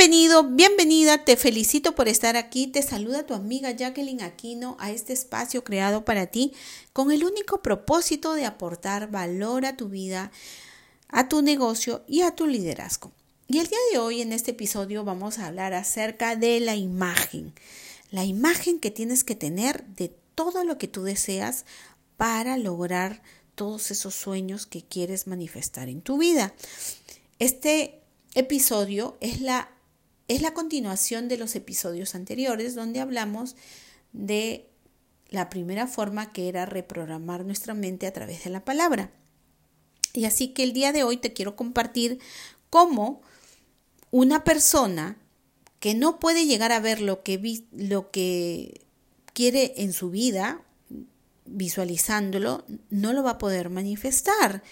Bienvenido, bienvenida, te felicito por estar aquí. Te saluda tu amiga Jacqueline Aquino a este espacio creado para ti con el único propósito de aportar valor a tu vida, a tu negocio y a tu liderazgo. Y el día de hoy en este episodio vamos a hablar acerca de la imagen. La imagen que tienes que tener de todo lo que tú deseas para lograr todos esos sueños que quieres manifestar en tu vida. Este episodio es la, es la continuación de los episodios anteriores donde hablamos de la primera forma que era reprogramar nuestra mente a través de la palabra. Y así que el día de hoy te quiero compartir cómo una persona que no puede llegar a ver lo que, lo que quiere en su vida, visualizándolo, no lo va a poder manifestar.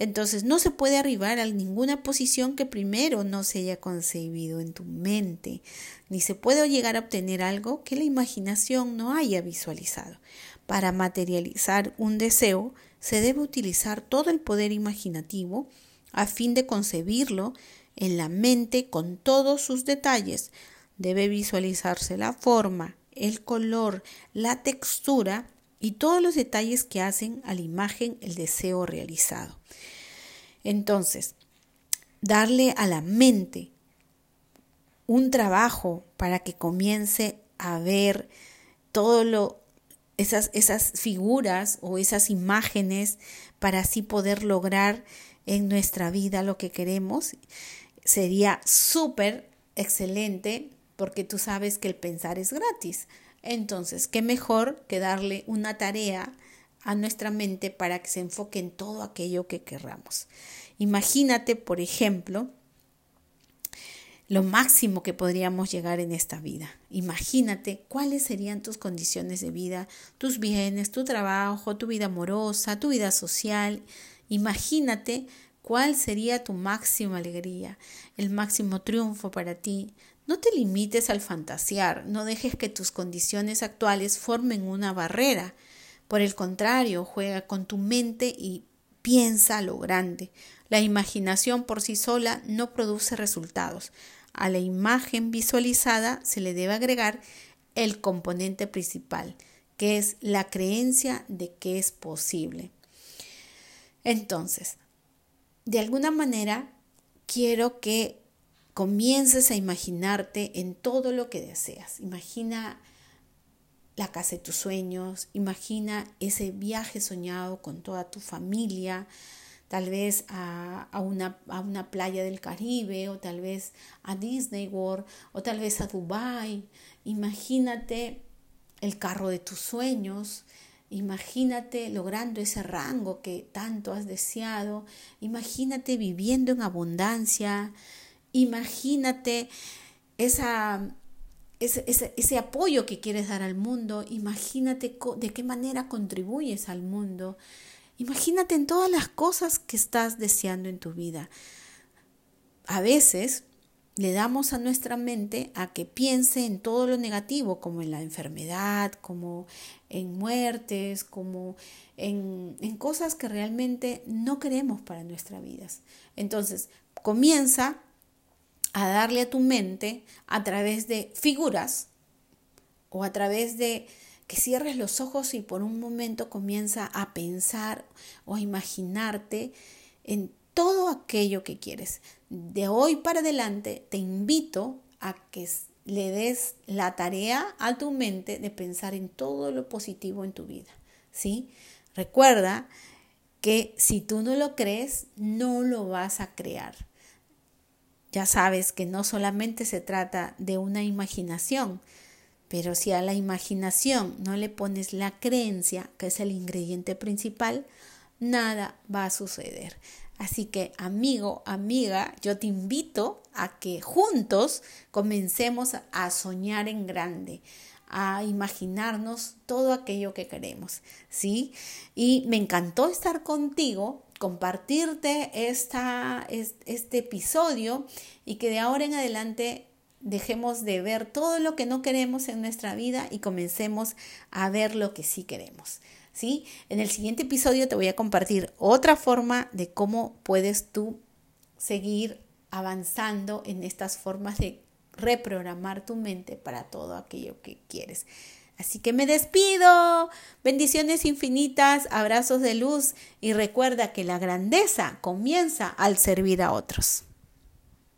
Entonces no se puede arribar a ninguna posición que primero no se haya concebido en tu mente, ni se puede llegar a obtener algo que la imaginación no haya visualizado. Para materializar un deseo se debe utilizar todo el poder imaginativo a fin de concebirlo en la mente con todos sus detalles. Debe visualizarse la forma, el color, la textura y todos los detalles que hacen a la imagen el deseo realizado. Entonces, darle a la mente un trabajo para que comience a ver todo lo esas, esas figuras o esas imágenes para así poder lograr en nuestra vida lo que queremos sería súper excelente porque tú sabes que el pensar es gratis. Entonces, ¿qué mejor que darle una tarea a nuestra mente para que se enfoque en todo aquello que querramos? Imagínate, por ejemplo, lo máximo que podríamos llegar en esta vida. Imagínate cuáles serían tus condiciones de vida, tus bienes, tu trabajo, tu vida amorosa, tu vida social. Imagínate cuál sería tu máxima alegría, el máximo triunfo para ti, no te limites al fantasear, no dejes que tus condiciones actuales formen una barrera. Por el contrario, juega con tu mente y piensa lo grande. La imaginación por sí sola no produce resultados. A la imagen visualizada se le debe agregar el componente principal, que es la creencia de que es posible. Entonces, de alguna manera, quiero que comiences a imaginarte en todo lo que deseas. Imagina la casa de tus sueños, imagina ese viaje soñado con toda tu familia, tal vez a, una, a, una, playa del Caribe o tal vez a Disney World o tal vez a Dubai. Imagínate el carro de tus sueños, imagínate logrando ese rango que tanto has deseado, imagínate viviendo en abundancia, Imagínate esa, ese, ese, apoyo que quieres dar al mundo. Imagínate de qué manera contribuyes al mundo. Imagínate en todas las cosas que estás deseando en tu vida. A veces le damos a nuestra mente a que piense en todo lo negativo, como en la enfermedad, como en muertes, como en, en cosas que realmente no queremos para nuestras vidas. Entonces, comienza a darle a tu mente a través de figuras o a través de que cierres los ojos y por un momento comienza a pensar o a imaginarte en todo aquello que quieres. De hoy para adelante te invito a que le des la tarea a tu mente de pensar en todo lo positivo en tu vida, ¿sí? Recuerda que si tú no lo crees, no lo vas a crear. Ya sabes que no solamente se trata de una imaginación, pero si a la imaginación no le pones la creencia, que es el ingrediente principal, nada va a suceder. Así que amigo, amiga, yo te invito a que juntos comencemos a soñar en grande, a imaginarnos todo aquello que queremos, ¿sí? Y me encantó estar contigo compartirte esta, este episodio y que de ahora en adelante dejemos de ver todo lo que no queremos en nuestra vida y comencemos a ver lo que sí queremos. ¿sí? En el siguiente episodio te voy a compartir otra forma de cómo puedes tú seguir avanzando en estas formas de reprogramar tu mente para todo aquello que quieres. Así que me despido. Bendiciones infinitas, abrazos de luz y recuerda que la grandeza comienza al servir a otros.